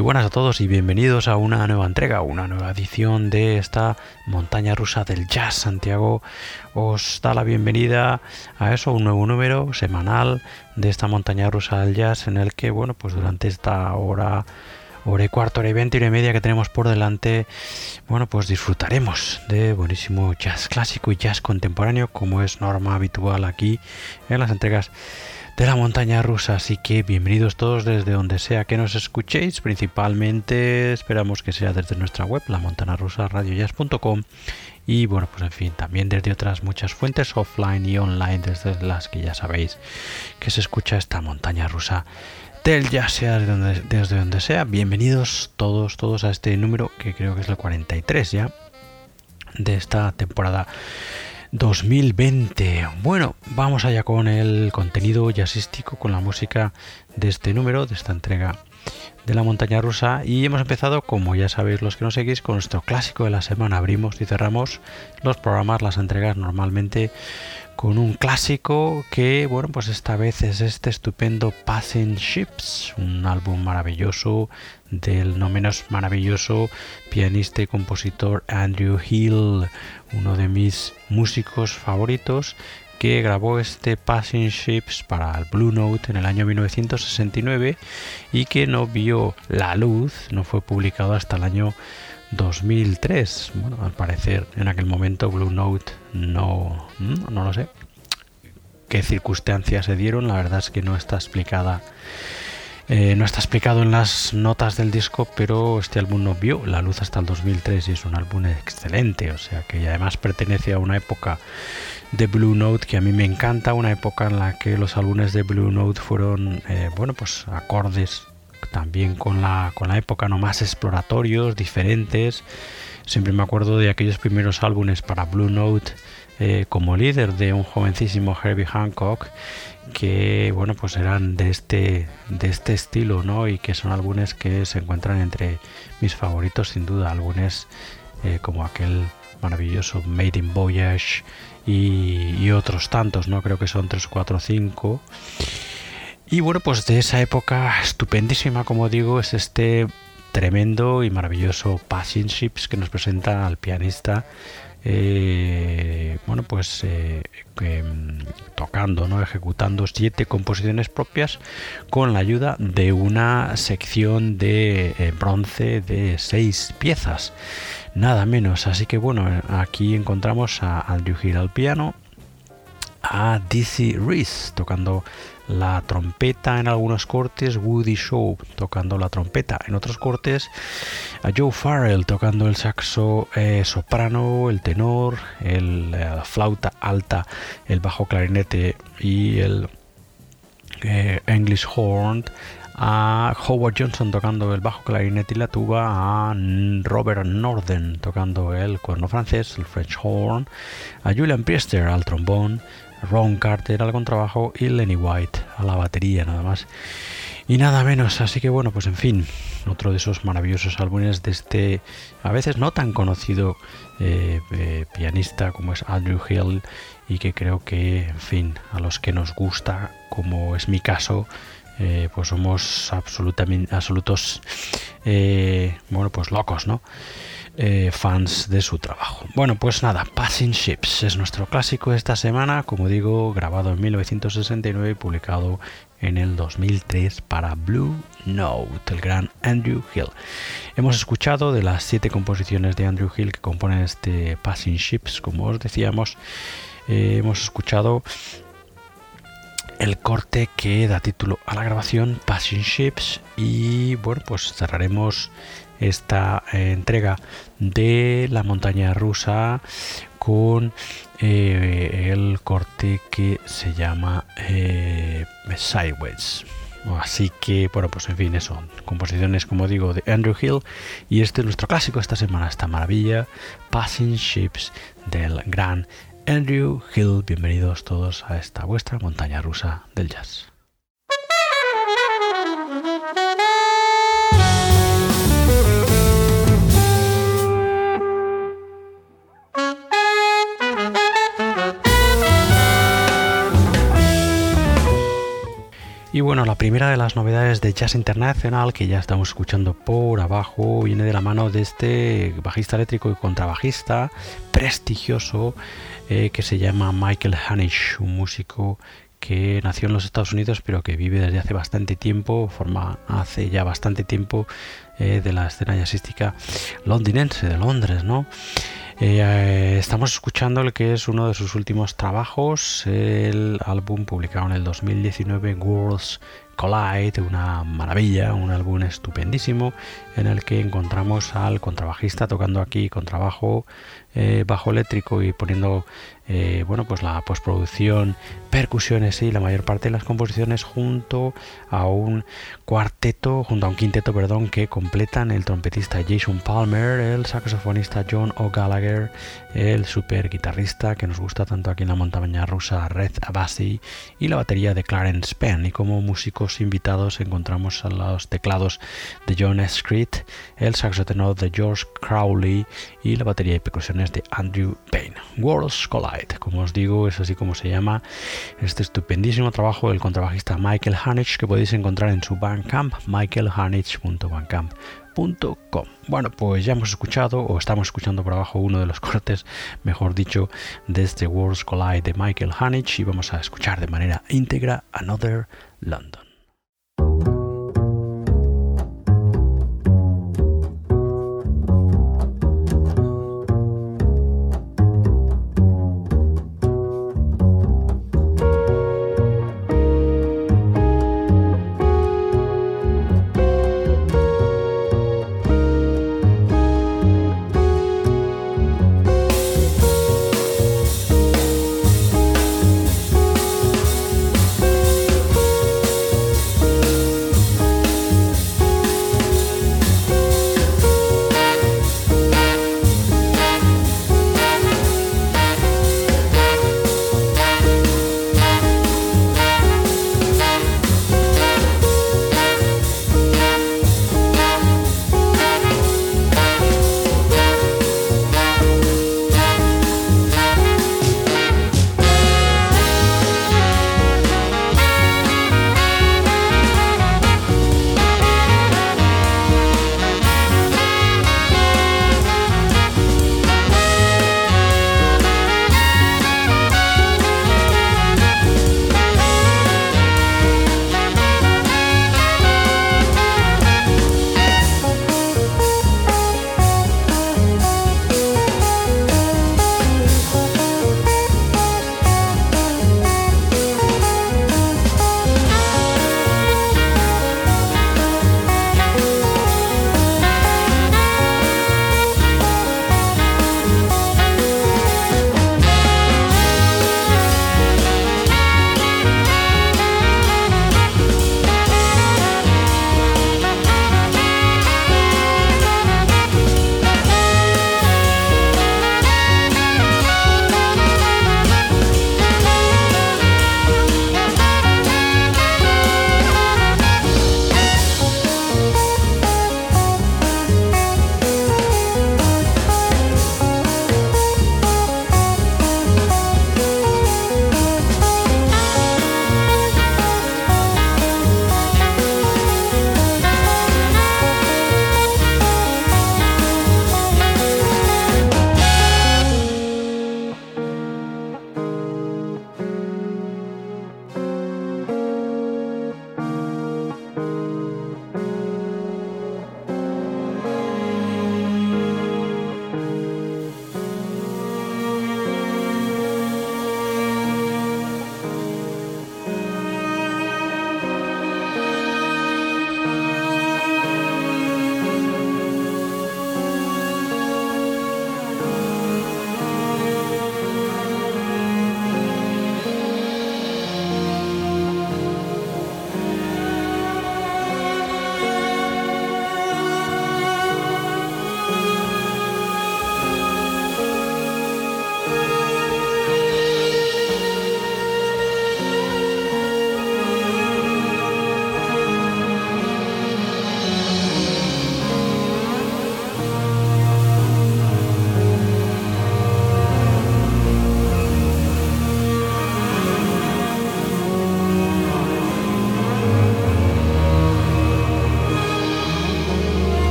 Buenas a todos y bienvenidos a una nueva entrega, una nueva edición de esta montaña rusa del jazz. Santiago os da la bienvenida a eso, un nuevo número semanal de esta montaña rusa del jazz en el que, bueno, pues durante esta hora hora y cuarto, hora y veinte, hora y media que tenemos por delante, bueno, pues disfrutaremos de buenísimo jazz clásico y jazz contemporáneo, como es norma habitual aquí en las entregas de la montaña rusa. Así que bienvenidos todos desde donde sea que nos escuchéis. Principalmente esperamos que sea desde nuestra web, la montana rusa radiojazz.com. Y bueno, pues en fin, también desde otras muchas fuentes offline y online, desde las que ya sabéis que se escucha esta montaña rusa del jazz, sea desde donde, desde donde sea. Bienvenidos todos, todos a este número que creo que es el 43 ya de esta temporada 2020. Bueno, vamos allá con el contenido jazzístico, con la música de este número, de esta entrega de la montaña rusa y hemos empezado, como ya sabéis los que nos seguís, con nuestro clásico de la semana. Abrimos y cerramos los programas, las entregas normalmente con un clásico que, bueno, pues esta vez es este estupendo Passing Ships, un álbum maravilloso del no menos maravilloso pianista y compositor Andrew Hill, uno de mis músicos favoritos que grabó este Passing Ships para Blue Note en el año 1969 y que no vio la luz, no fue publicado hasta el año 2003. Bueno, al parecer en aquel momento Blue Note no, no lo sé qué circunstancias se dieron, la verdad es que no está explicada. Eh, no está explicado en las notas del disco, pero este álbum no vio la luz hasta el 2003 y es un álbum excelente, o sea que además pertenece a una época de Blue Note que a mí me encanta, una época en la que los álbumes de Blue Note fueron, eh, bueno, pues acordes también con la, con la época, no más exploratorios, diferentes. Siempre me acuerdo de aquellos primeros álbumes para Blue Note eh, como líder de un jovencísimo Herbie Hancock que bueno pues eran de este de este estilo no y que son álbumes que se encuentran entre mis favoritos sin duda. Álbumes eh, como aquel maravilloso Made in Voyage y, otros tantos no creo que son 3, 4, 5 y bueno pues de esa época estupendísima como digo es este tremendo y maravilloso Passing Ships que nos presenta al pianista eh, bueno, pues eh, mm, tocando, ¿no? ejecutando siete composiciones propias con la ayuda de una sección de eh, bronce de seis piezas, nada menos. Así que bueno, aquí encontramos a Andrew Hill al piano, a Dizzy Reese tocando la trompeta en algunos cortes, Woody Shaw tocando la trompeta en otros cortes, a Joe Farrell tocando el saxo eh, soprano, el tenor, el, eh, la flauta alta, el bajo clarinete y el eh, English horn, a Howard Johnson tocando el bajo clarinete y la tuba, a Robert Norden tocando el cuerno francés, el French horn, a Julian Priester al trombón, Ron Carter al contrabajo y Lenny White a la batería nada más. Y nada menos, así que bueno, pues en fin, otro de esos maravillosos álbumes de este a veces no tan conocido eh, eh, pianista como es Andrew Hill y que creo que, en fin, a los que nos gusta, como es mi caso, eh, pues somos absolutamente absolutos, bueno, pues locos, ¿no? Eh, fans de su trabajo. Bueno, pues nada, Passing Ships es nuestro clásico de esta semana, como digo, grabado en 1969 y publicado en el 2003 para Blue Note, el gran Andrew Hill. Hemos escuchado de las siete composiciones de Andrew Hill que componen este Passing Ships, como os decíamos, eh, hemos escuchado el corte que da título a la grabación Passing Ships y bueno pues cerraremos esta eh, entrega de la montaña rusa con eh, el corte que se llama eh, Sideways. Así que, bueno, pues en fin, eso. Composiciones, como digo, de Andrew Hill. Y este es nuestro clásico esta semana, esta maravilla, Passing Ships del gran Andrew Hill. Bienvenidos todos a esta vuestra montaña rusa del jazz. Y bueno, la primera de las novedades de Jazz International que ya estamos escuchando por abajo viene de la mano de este bajista eléctrico y contrabajista prestigioso eh, que se llama Michael Hanish, un músico que nació en los Estados Unidos pero que vive desde hace bastante tiempo, forma hace ya bastante tiempo eh, de la escena jazzística londinense de Londres, ¿no? Eh, estamos escuchando el que es uno de sus últimos trabajos, el álbum publicado en el 2019, Worlds Collide, una maravilla, un álbum estupendísimo en el que encontramos al contrabajista tocando aquí contrabajo, eh, bajo eléctrico y poniendo eh, bueno pues la postproducción, percusiones y la mayor parte de las composiciones junto a un cuarteto, junto a un quinteto, perdón, que completan el trompetista Jason Palmer, el saxofonista John O'Gallagher, el super guitarrista que nos gusta tanto aquí en la montaña rusa Red Abbasi y la batería de Clarence Penn. Y como músicos invitados encontramos a los teclados de John Screed, el saxotenor de George Crowley y la batería y percusiones de Andrew Payne. Worlds Collide, como os digo, es así como se llama este estupendísimo trabajo del contrabajista Michael Hanich que podéis encontrar en su Bandcamp, michaelhanich.bandcamp.com. Bueno, pues ya hemos escuchado, o estamos escuchando por abajo uno de los cortes, mejor dicho, de este Worlds Collide de Michael Hanich y vamos a escuchar de manera íntegra Another London.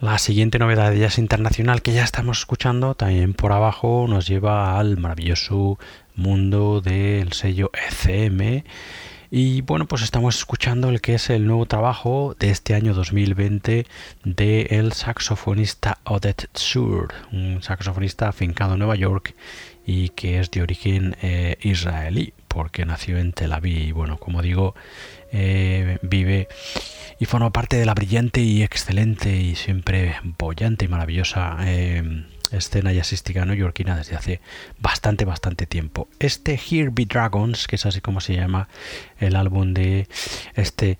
La siguiente novedad de jazz internacional que ya estamos escuchando, también por abajo, nos lleva al maravilloso mundo del sello ECM. Y bueno, pues estamos escuchando el que es el nuevo trabajo de este año 2020 de el saxofonista Odette Sur, un saxofonista afincado en Nueva York y que es de origen eh, israelí, porque nació en Tel Aviv. Y bueno, como digo, eh, vive y forma parte de la brillante y excelente y siempre bollante y maravillosa eh, escena jazzística neoyorquina desde hace bastante, bastante tiempo. Este Here Be Dragons, que es así como se llama el álbum de este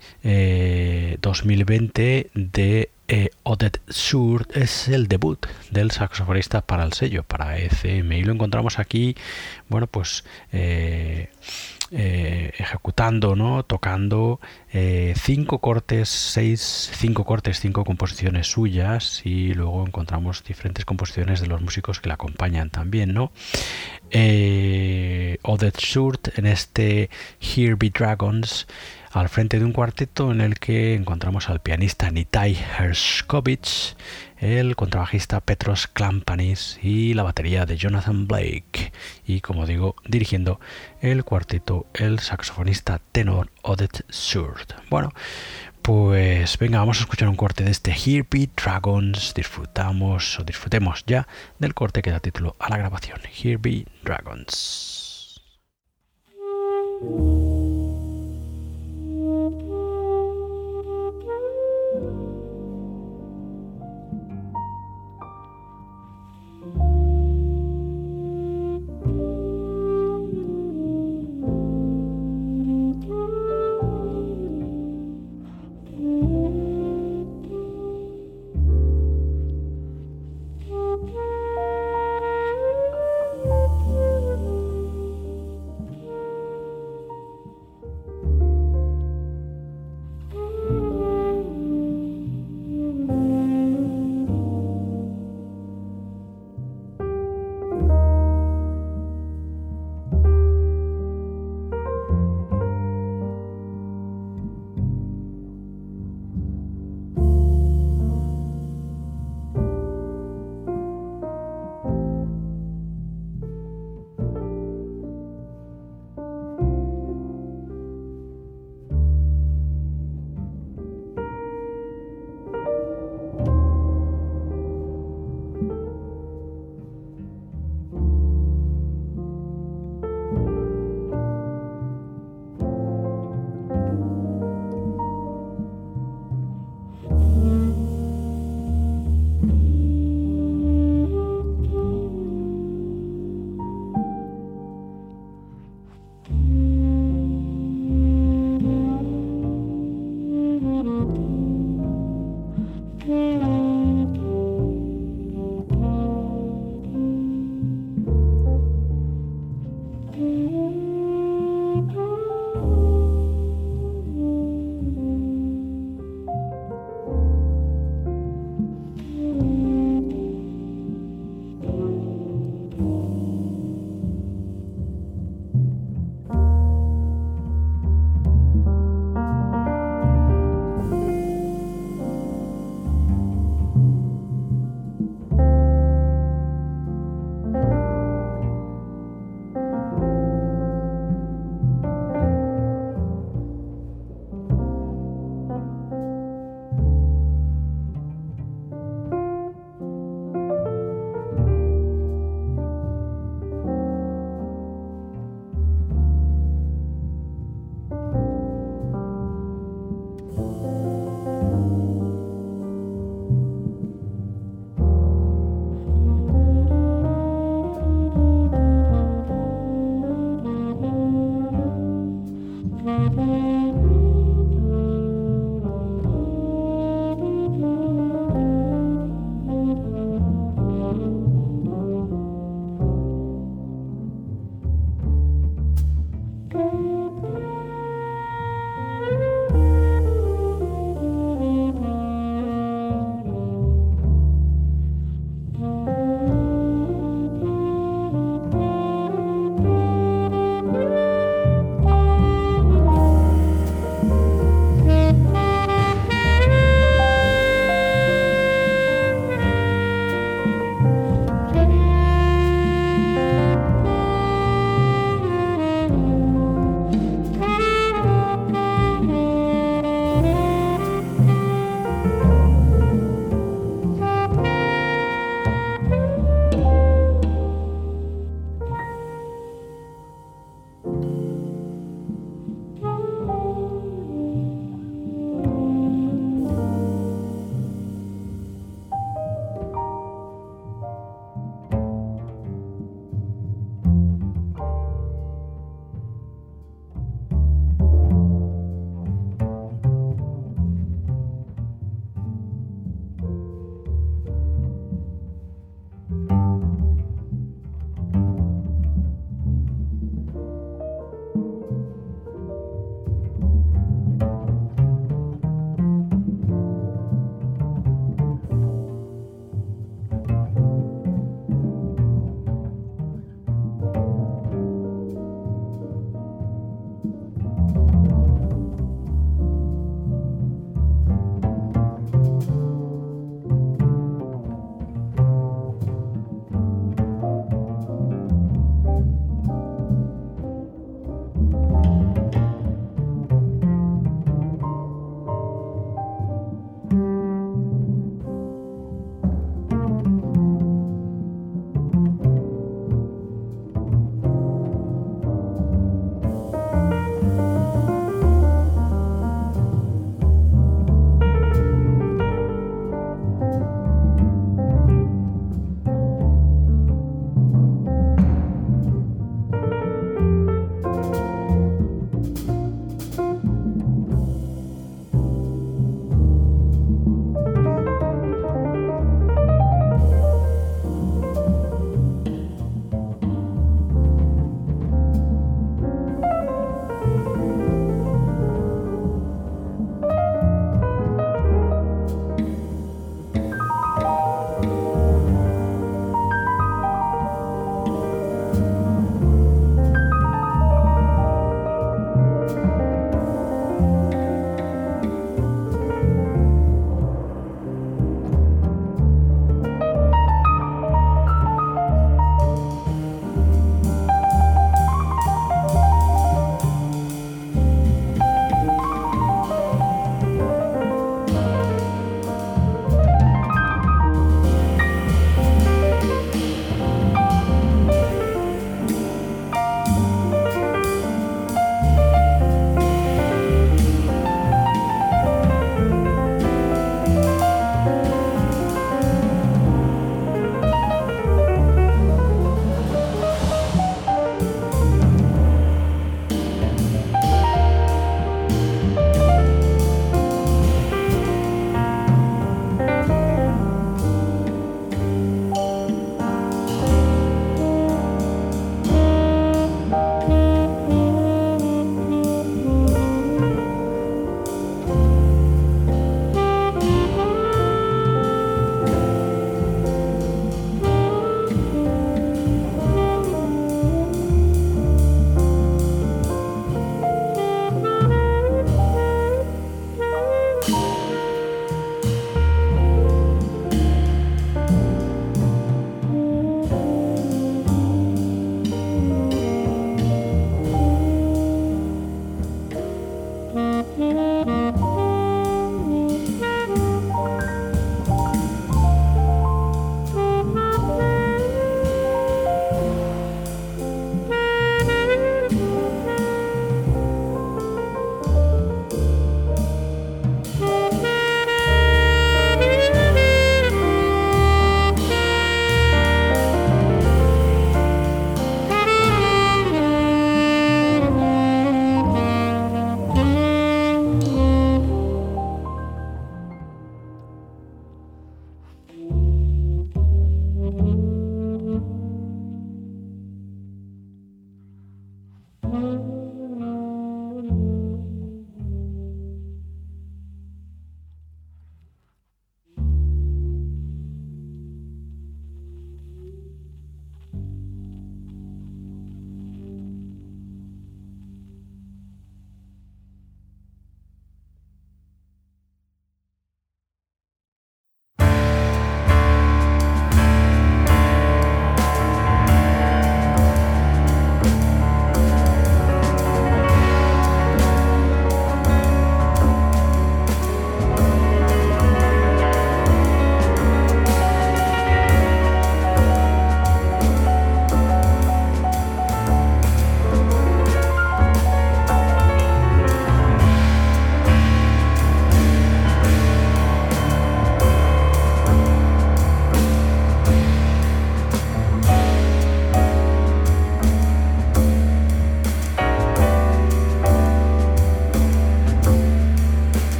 2020 eh, de eh, Odette Sur, es el debut del saxofonista para el sello, para ECM, y lo encontramos aquí, bueno, pues... Eh, ejecutando, ¿no? tocando eh, cinco cortes, seis, cinco cortes, cinco composiciones suyas y luego encontramos diferentes composiciones de los músicos que le acompañan también, ¿no? Eh, Odette Shurt en este Here Be Dragons al frente de un cuarteto en el que encontramos al pianista Nitai Herskovich, el contrabajista Petros Klampanis y la batería de Jonathan Blake. Y como digo, dirigiendo el cuarteto el saxofonista tenor Odette Surd. Bueno, pues venga, vamos a escuchar un corte de este Here Dragons. Disfrutamos o disfrutemos ya del corte que da título a la grabación. Here Dragons.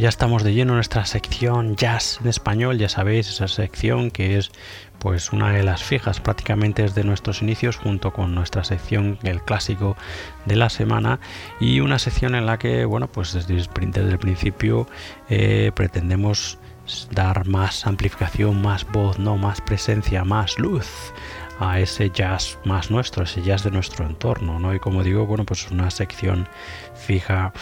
Ya estamos de lleno en nuestra sección Jazz en español, ya sabéis, esa sección que es pues una de las fijas prácticamente desde nuestros inicios junto con nuestra sección el clásico de la semana y una sección en la que bueno pues desde, el principio eh, pretendemos dar más amplificación más voz no más presencia más luz a ese jazz más nuestro ese jazz de nuestro entorno no y como digo bueno pues una sección fija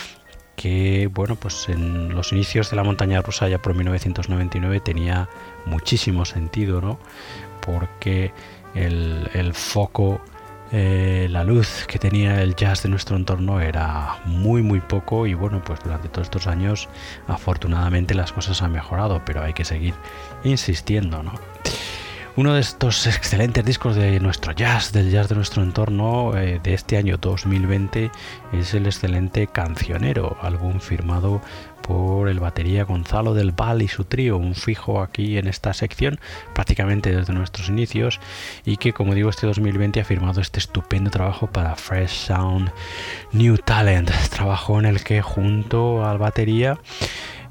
que bueno pues en los inicios de la montaña rusa ya por 1999 tenía muchísimo sentido no porque el, foco eh, la luz que tenía el jazz de nuestro entorno era muy muy poco y bueno pues durante todos estos años afortunadamente las cosas han mejorado pero hay que seguir insistiendo no uno de estos excelentes discos de nuestro jazz, del jazz de nuestro entorno eh, de este año 2020 es el excelente Cancionero, álbum firmado por el batería Gonzalo del Val y su trío, un fijo aquí en esta sección prácticamente desde nuestros inicios y que como digo este 2020 ha firmado este estupendo trabajo para Fresh Sound New Talent, trabajo en el que junto al batería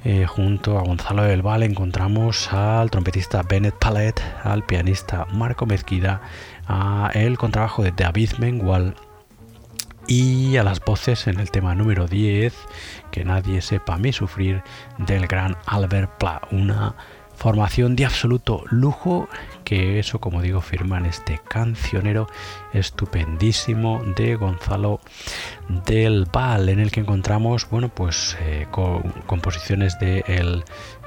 eh, junto a Gonzalo del Val encontramos al trompetista Bennett Pallet, al pianista Marco Mezquida, a el contrabajo de David Mengual y a las voces en el tema número 10, que nadie sepa mi sufrir, del gran Albert Pla, una Formación de absoluto lujo, que eso como digo firma en este cancionero estupendísimo de Gonzalo del Val, en el que encontramos, bueno, pues eh, composiciones de el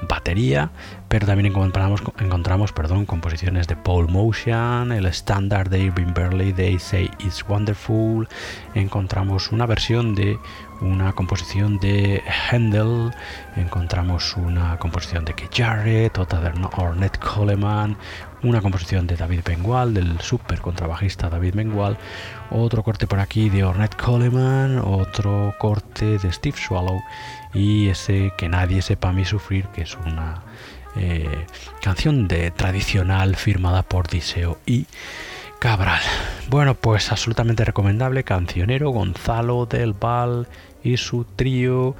batería, pero también encontramos, encontramos perdón, composiciones de Paul Motion, el estándar de Irving Burley, They Say It's Wonderful, encontramos una versión de una composición de Handel, encontramos una composición de Keith Jarrett, otra Ornette Coleman, una composición de David Bengual, del super contrabajista David Bengual, otro corte por aquí de Ornette Coleman, otro corte de Steve Swallow y ese que nadie sepa a mí sufrir, que es una eh, canción de tradicional firmada por Diseo y Cabral. Bueno, pues absolutamente recomendable, cancionero Gonzalo del Val y su trío.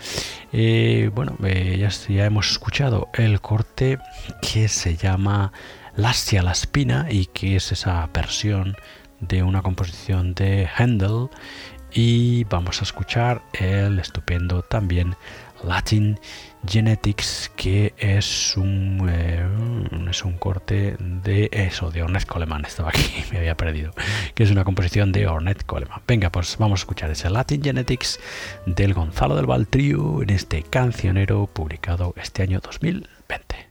Eh, bueno, eh, ya, hemos escuchado el corte que se llama Lastia la Espina y que es esa versión de una composición de Handel. Y vamos a escuchar el estupendo también Latin Genetics, que es un, eh, es un corte de eso, de Ornette Coleman. Estaba aquí, me había perdido. Que es una composición de Ornette Coleman. Venga, pues vamos a escuchar ese Latin Genetics del Gonzalo del Valtrio en este cancionero publicado este año 2020.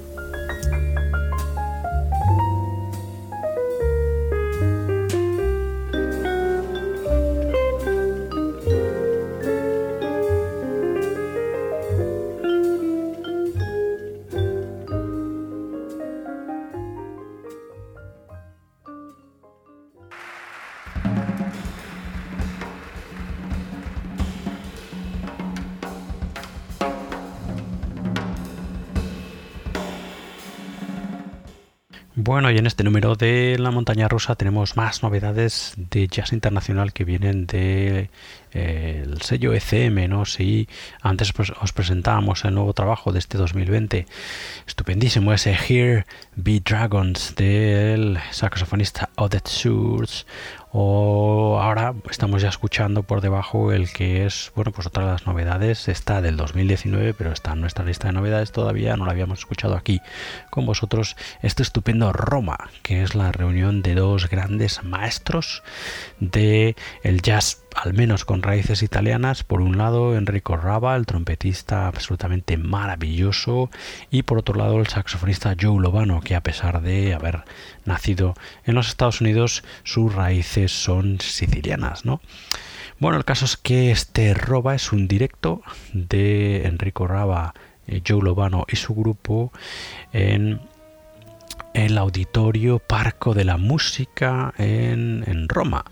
En este número de La Montaña Rusa tenemos más novedades de jazz internacional que vienen de, eh, sello ECM, ¿no? Sí, antes os presentábamos el nuevo trabajo de este 2020, estupendísimo ese Here Be Dragons del saxofonista Odette Schurz, o ahora estamos ya escuchando por debajo el que es, bueno, pues otra de las novedades, está del 2019, pero está en nuestra lista de novedades. Todavía, no la habíamos escuchado aquí con vosotros, este estupendo Roma, que es la reunión de dos grandes maestros de el jazz al menos con raíces italianas, por un lado Enrico Raba, el trompetista absolutamente maravilloso, y por otro lado el saxofonista Joe Lovano, que a pesar de haber nacido en los Estados Unidos, sus raíces son sicilianas, ¿no? Bueno, el caso es que este Roba es un directo de Enrico Raba, eh, Joe Lovano y su grupo en el Auditorio Parco de la Música en, en Roma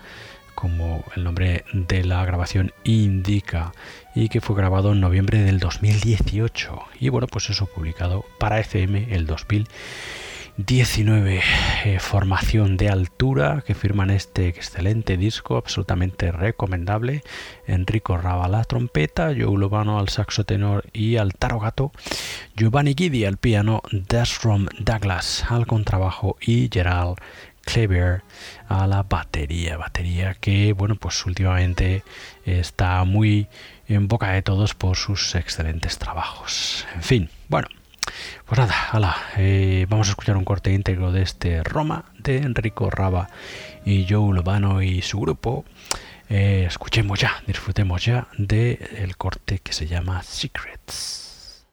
como el nombre de la grabación indica, y que fue grabado en noviembre del 2018. Y bueno, pues eso publicado para FM el 2019. Eh, formación de altura que firman este excelente disco, absolutamente recomendable. Enrico Raba la trompeta, Joe Lovano al saxo tenor y al tarogato, Giovanni Guidi al piano, Desrom Douglas al contrabajo y Gerald A la batería, batería que bueno pues últimamente está muy en boca de todos por sus excelentes trabajos. En fin, bueno, pues nada, eh, vamos a escuchar un corte íntegro de este Roma de Enrico Raba y Joe Lobano y su grupo. Eh, escuchemos ya, disfrutemos ya del el corte que se llama Secrets.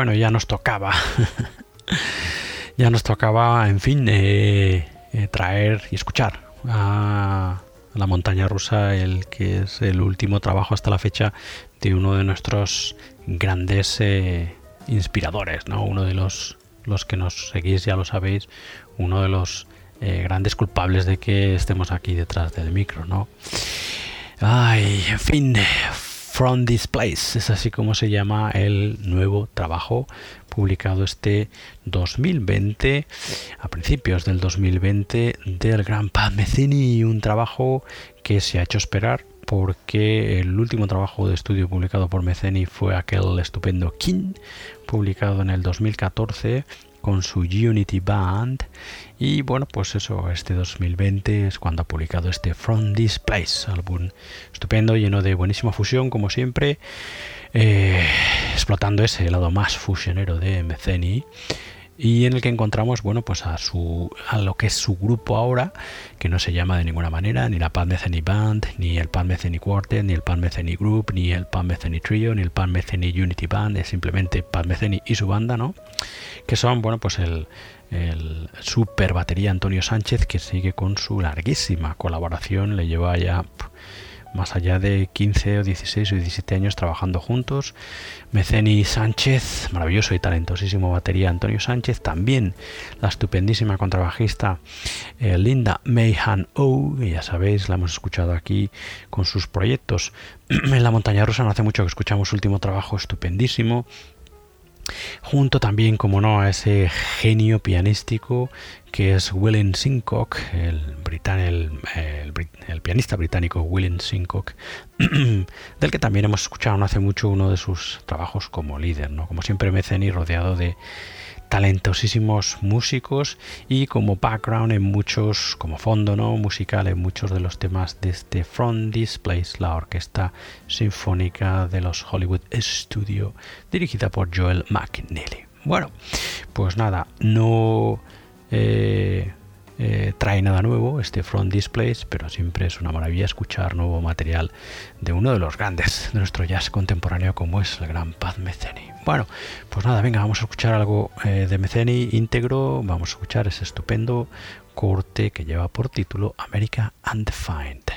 Bueno, ya nos tocaba. ya nos tocaba, en fin, eh, eh, traer y escuchar a la montaña rusa, el que es el último trabajo hasta la fecha de uno de nuestros grandes eh, inspiradores, ¿no? Uno de los, los que nos seguís, ya lo sabéis, uno de los grandes culpables de que estemos aquí detrás del micro, ¿no? Ay, en fin, From This Place, es así como se llama el nuevo trabajo publicado este 2020, a principios del 2020, del gran Pat Metheny, un trabajo que se ha hecho esperar porque el último trabajo de estudio publicado por Metheny fue aquel estupendo King, publicado en el 2014 con su Unity Band. Y bueno pues eso este 2020 es cuando ha publicado este From This Place álbum estupendo lleno de buenísima fusión como siempre eh, explotando ese lado más fusionero de Meceni y en el que encontramos bueno pues a su a lo que es su grupo ahora que no se llama de ninguna manera ni la Pan Band ni el Pan Metheny ni el Pan Group ni el Pan Trio ni el Pan Unity Band es simplemente Pan y su banda no que son bueno pues el, el super batería Antonio Sánchez que sigue con su larguísima colaboración le lleva ya más allá de 15 o 16 o 17 años trabajando juntos. Meceni Sánchez, maravilloso y talentosísimo batería Antonio Sánchez, también la estupendísima contrabajista eh, Linda Mayhan O, que ya sabéis, la hemos escuchado aquí con sus proyectos en la montaña rusa, no hace mucho que escuchamos su último trabajo estupendísimo junto también, como no, a ese genio pianístico que es Willem Sincock, el, el, pianista británico Willem Sincock, del que también hemos escuchado no hace mucho uno de sus trabajos como líder, ¿no? como siempre Meceni rodeado de talentosísimos músicos y como background en muchos, como fondo ¿no? musical en muchos de los temas de este From This Place, la orquesta sinfónica de los Hollywood Studio, dirigida por Joel McNeely. Bueno, pues nada, no eh, eh, trae nada nuevo este Front Displays, pero siempre es una maravilla escuchar nuevo material de uno de los grandes de nuestro jazz contemporáneo como es el gran Pat Metheny. Bueno, pues nada, venga, vamos a escuchar algo eh, de Metheny íntegro, vamos a escuchar ese estupendo corte que lleva por título America Undefined.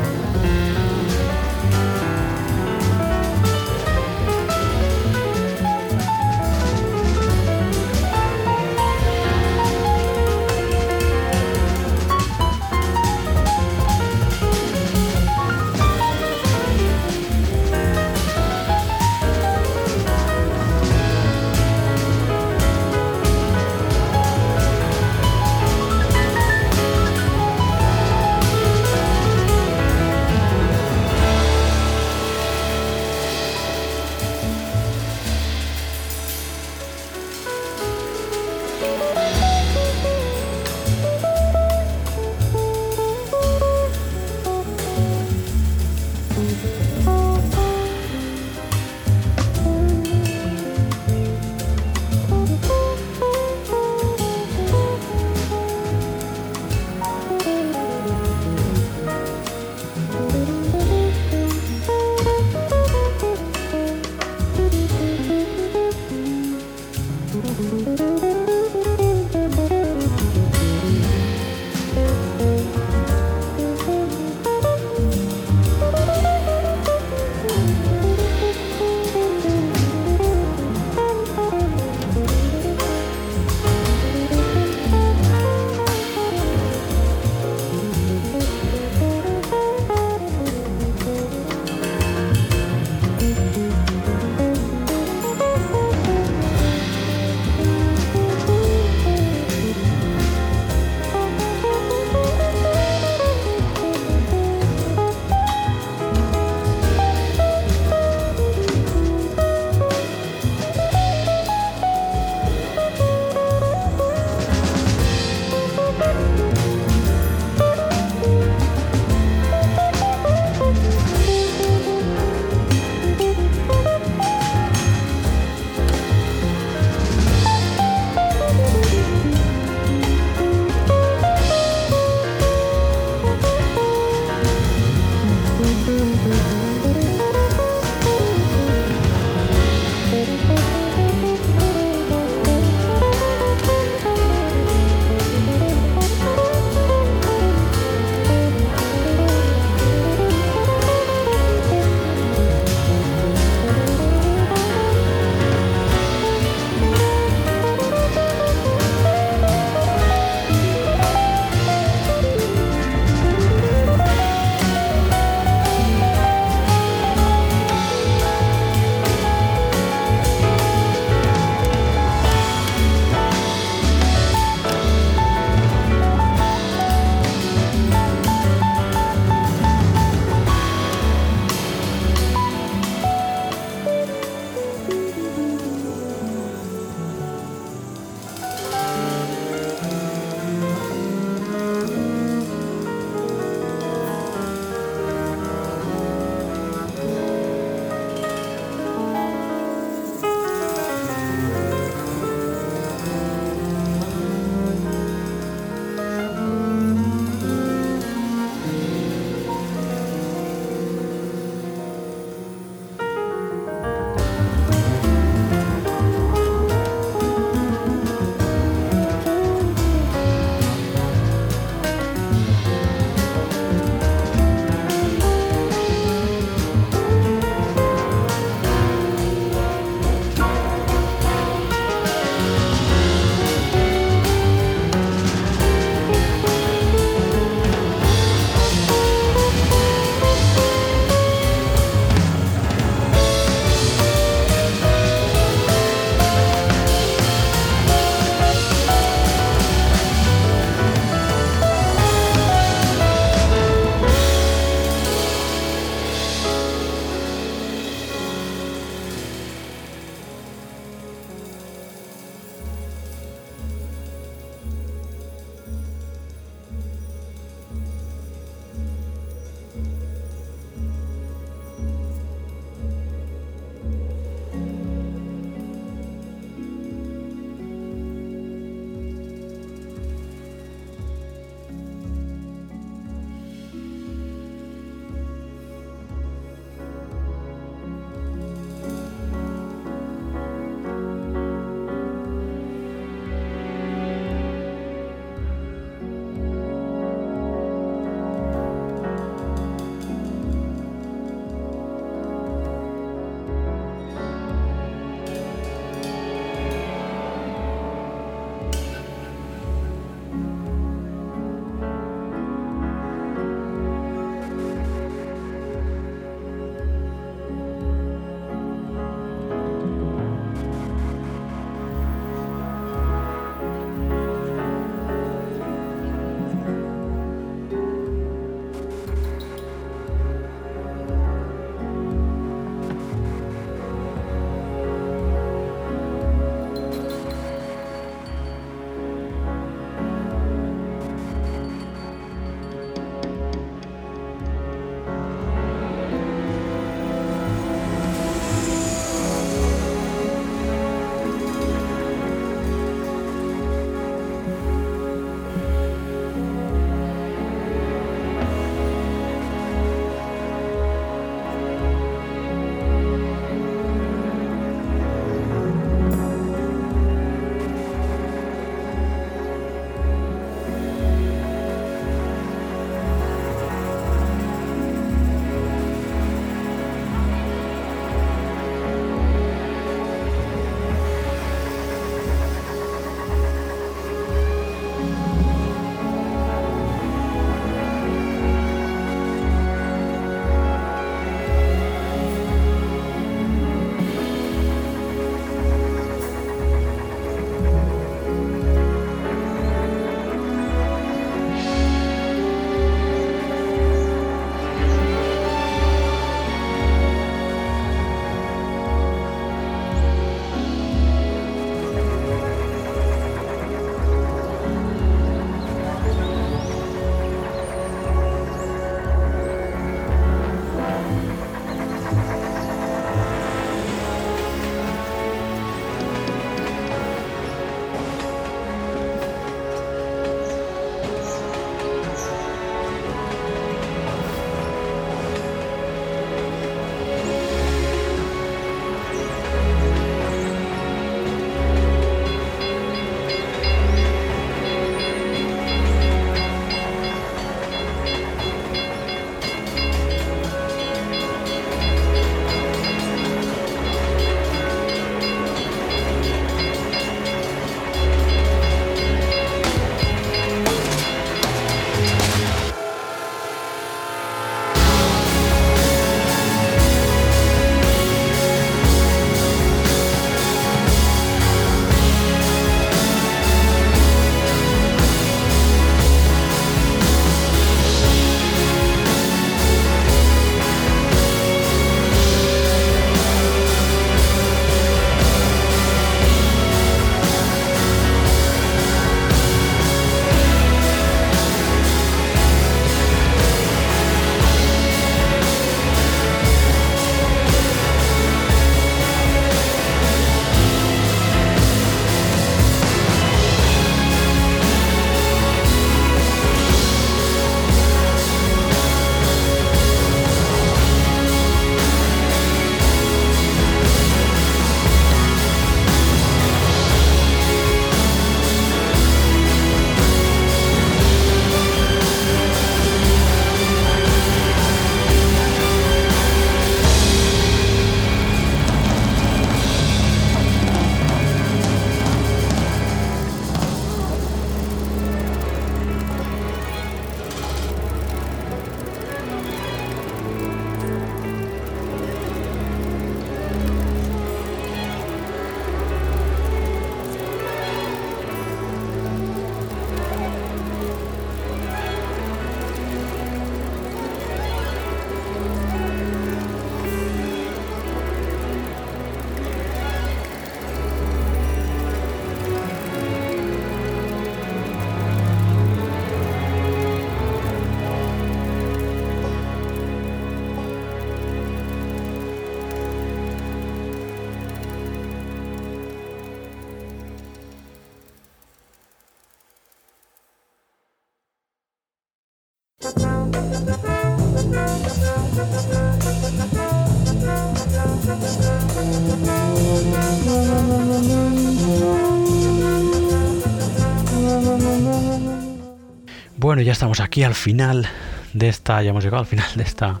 Bueno, ya estamos aquí al final de esta, ya hemos llegado al final de esta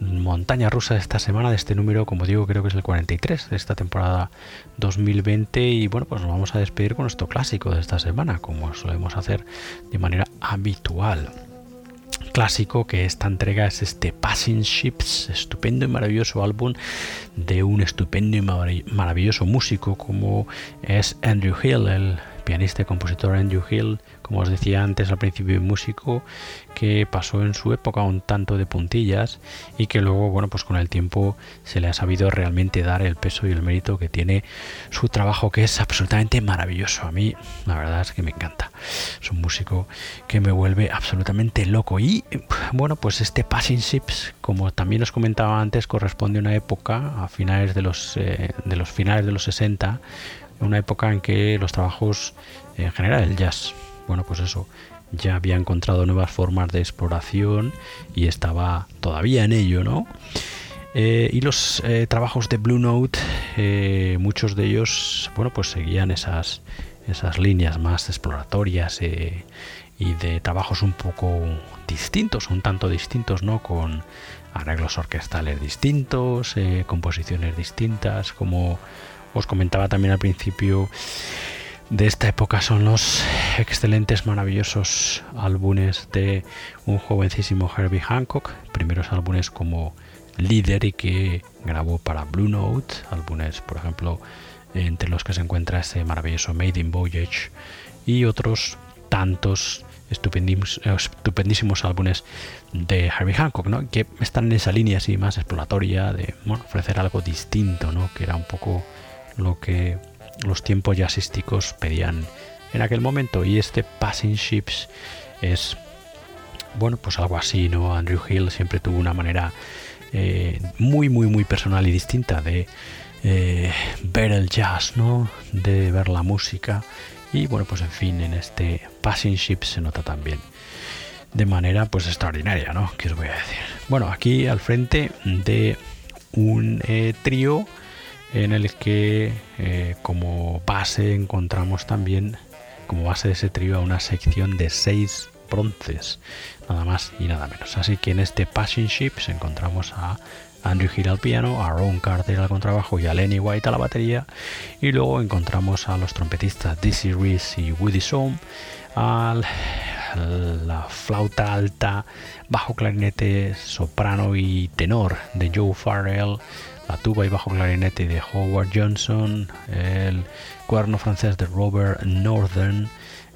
montaña rusa de esta semana, de este número, como digo, creo que es el 43 de esta temporada 2020 y bueno, pues nos vamos a despedir con nuestro clásico de esta semana, como solemos hacer de manera habitual. Clásico que esta entrega es este Passing Ships, estupendo y maravilloso álbum de un estupendo y maravilloso músico como es Andrew Hill, el pianista y compositor Andrew Hill, como os decía antes al principio, músico que pasó en su época un tanto de puntillas y que luego, bueno, pues con el tiempo se le ha sabido realmente dar el peso y el mérito que tiene su trabajo, que es absolutamente maravilloso. A mí, la verdad es que me encanta. Es un músico que me vuelve absolutamente loco. Y bueno, pues este Passing Ships, como también os comentaba antes, corresponde a una época, a finales de los, eh, de los finales de los 60, una época en que los trabajos en general el jazz bueno, pues eso, ya había encontrado nuevas formas de exploración y estaba todavía en ello, ¿no? Eh, y los eh, trabajos de Blue Note, eh, muchos de ellos, bueno, pues seguían esas, esas líneas más exploratorias y de trabajos un poco distintos, un tanto distintos, ¿no? Con arreglos orquestales distintos, composiciones distintas, como os comentaba también al principio de esta época son los excelentes, maravillosos álbumes de un jovencísimo Herbie Hancock, primeros álbumes como líder y que grabó para Blue Note, álbumes, por ejemplo, entre los que se encuentra ese maravilloso Made in Voyage y otros tantos estupendísimos, álbumes de Herbie Hancock, ¿no? que están en esa línea así más exploratoria de ofrecer algo distinto, ¿no? que era un poco lo que los tiempos jazzísticos pedían en aquel momento. Y este Passing Ships es bueno pues algo así no Andrew Hill siempre tuvo una manera eh, muy muy muy personal y distinta de eh, ver el jazz no de ver la música. Y bueno pues en fin en este Passing Ships se nota también de manera pues extraordinaria no qué os voy a decir bueno aquí al frente de un eh, trío en el que eh, como base encontramos también como base de ese trío una sección de seis bronces, nada más y nada menos. Así que en este Passing Ships encontramos a Andrew Hill al piano, a Ron Carter al contrabajo y a Lenny White a la batería. Y luego encontramos a los trompetistas Dizzy Reese y Woody Sohm, a la flauta alta, bajo clarinete, soprano y tenor de Joe Farrell, la tuba y bajo clarinete de Howard Johnson, el cuerno francés de Robert Northern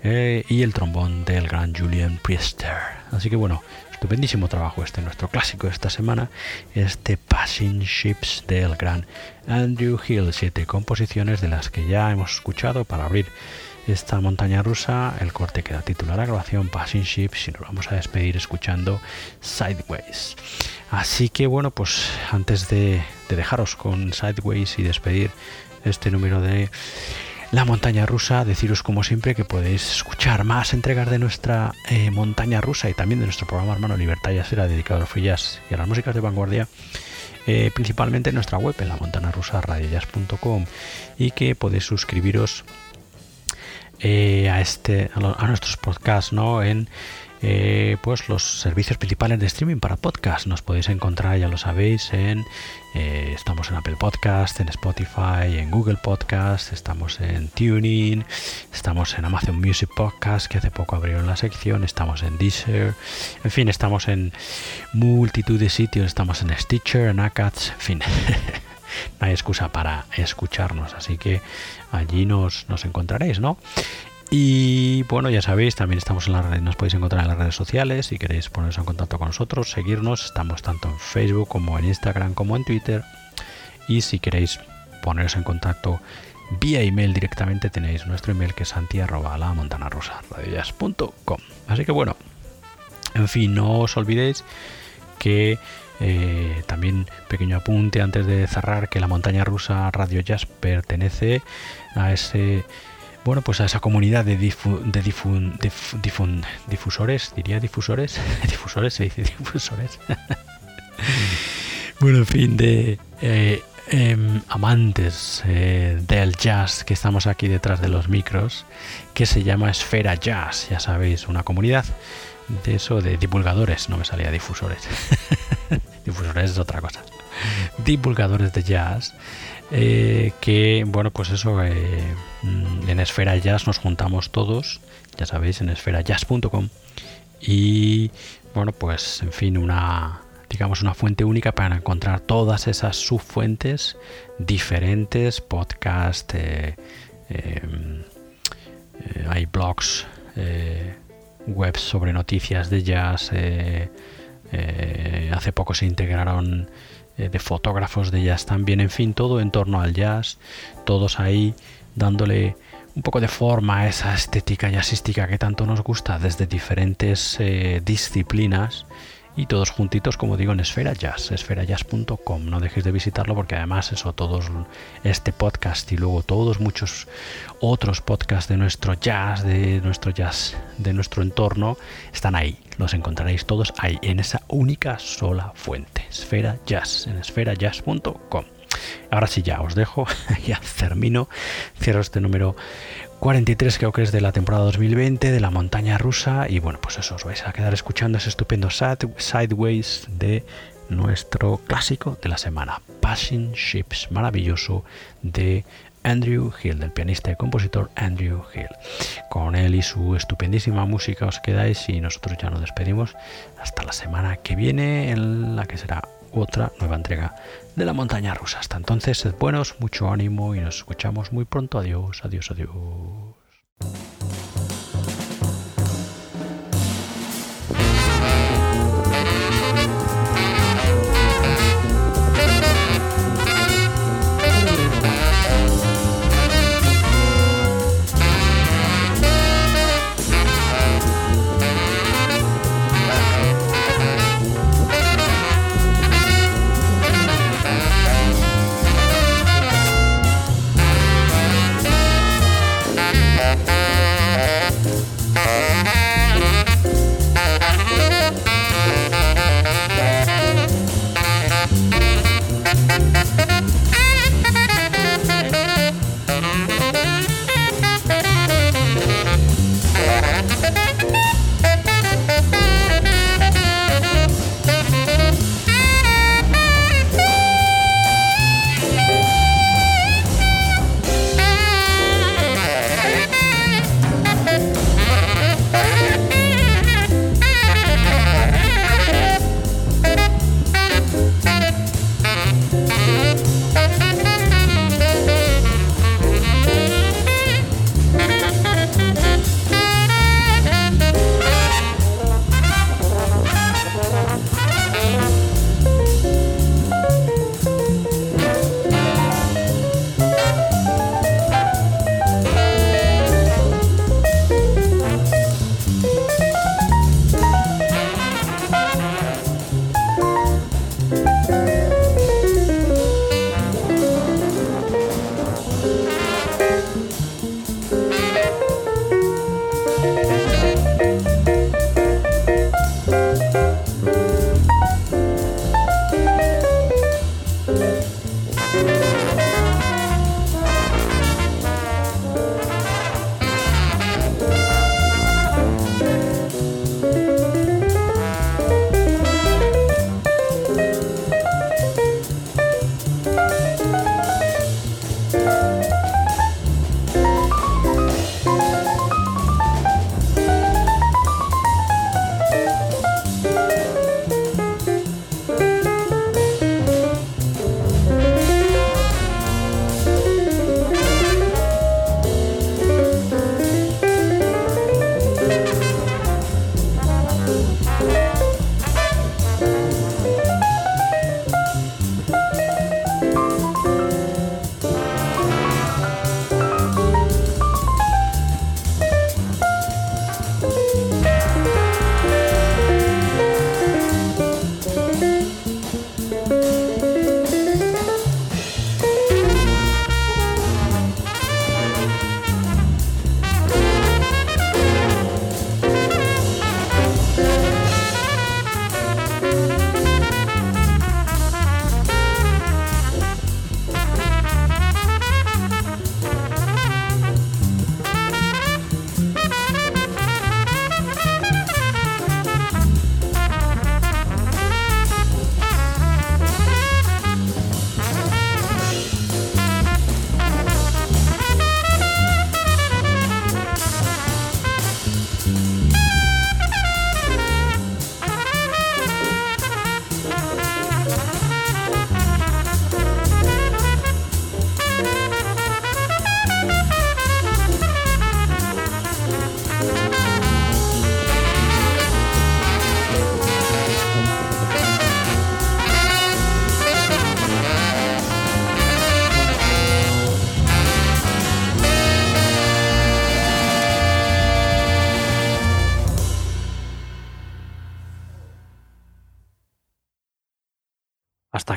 eh, y el trombón del gran Julian Priester. Así que bueno, estupendísimo trabajo este, nuestro clásico de esta semana, este Passing Ships del gran Andrew Hill, siete composiciones de las que ya hemos escuchado para abrir esta montaña rusa, el corte que da título a la grabación Passing Ships y nos vamos a despedir escuchando Sideways. Así que bueno, pues antes de, dejaros con Sideways y despedir este número de la montaña rusa, deciros como siempre que podéis escuchar más entregas de nuestra eh, montaña rusa y también de nuestro programa hermano Libertad ya será dedicado a los free y a las músicas de vanguardia. Eh, principalmente en nuestra web en la montana rusa y que podéis suscribiros eh, a este a, nuestros podcasts no en eh, pues los servicios principales de streaming para podcast. Nos podéis encontrar, ya lo sabéis, en eh, estamos en Apple Podcast, en Spotify, en Google Podcast, estamos en Tuning, estamos en Amazon Music Podcast, que hace poco abrieron la sección, estamos en Deezer, en fin, estamos en multitud de sitios, estamos en Stitcher, en Acats, en fin. no hay excusa para escucharnos, así que allí nos, nos encontraréis, ¿no? Y bueno, ya sabéis, también estamos en la red, nos podéis encontrar en las redes sociales. Si queréis poneros en contacto con nosotros, seguirnos, estamos tanto en Facebook como en Instagram como en Twitter. Y si queréis poneros en contacto vía email directamente, tenéis nuestro email que es santi Así que bueno, en fin, no os olvidéis que eh, también pequeño apunte antes de cerrar que la montaña rusa Radio Jazz pertenece a ese bueno, pues a esa comunidad de, difusores, diría difusores, difusores, se dice difusores. bueno, en fin, de eh, em, amantes eh, del jazz que estamos aquí detrás de los micros, que se llama Esfera Jazz, ya sabéis, una comunidad de eso, de divulgadores, no me salía difusores. difusores es otra cosa. Divulgadores de jazz. Eh, que bueno pues eso eh, mm, en Esfera Jazz nos juntamos todos ya sabéis en esferajazz.com y bueno pues en fin una digamos una fuente única para encontrar todas esas subfuentes diferentes podcast eh, hay blogs webs sobre noticias de jazz. Hace poco se integraron eh, de fotógrafos de jazz también. En fin, todo en torno al jazz. Todos ahí dándole un poco de forma a esa estética jazzística que tanto nos gusta desde diferentes disciplinas y todos juntitos, como digo, en Esfera Jazz, esferajazz.com. No dejéis de visitarlo porque además eso, todos este podcast y luego todos muchos otros podcasts de nuestro jazz, de nuestro jazz, de nuestro entorno, están ahí. Los encontraréis todos ahí, en esa única sola fuente, Esfera Jazz, en esferajazz.com. Ahora sí, ya os dejo, ya termino, cierro este número 43 creo que es de la temporada 2020 de la montaña rusa. Y bueno pues eso os vais a quedar escuchando ese estupendo Sideways de nuestro clásico de la semana Passing Ships maravilloso de Andrew Hill del pianista y compositor Andrew Hill. Con él y su estupendísima música os quedáis y nosotros ya nos despedimos. Hasta la semana que viene en la que será otra nueva entrega de la montaña rusa. Hasta entonces, sed buenos, mucho ánimo y nos escuchamos muy pronto. Adiós, adiós, adiós.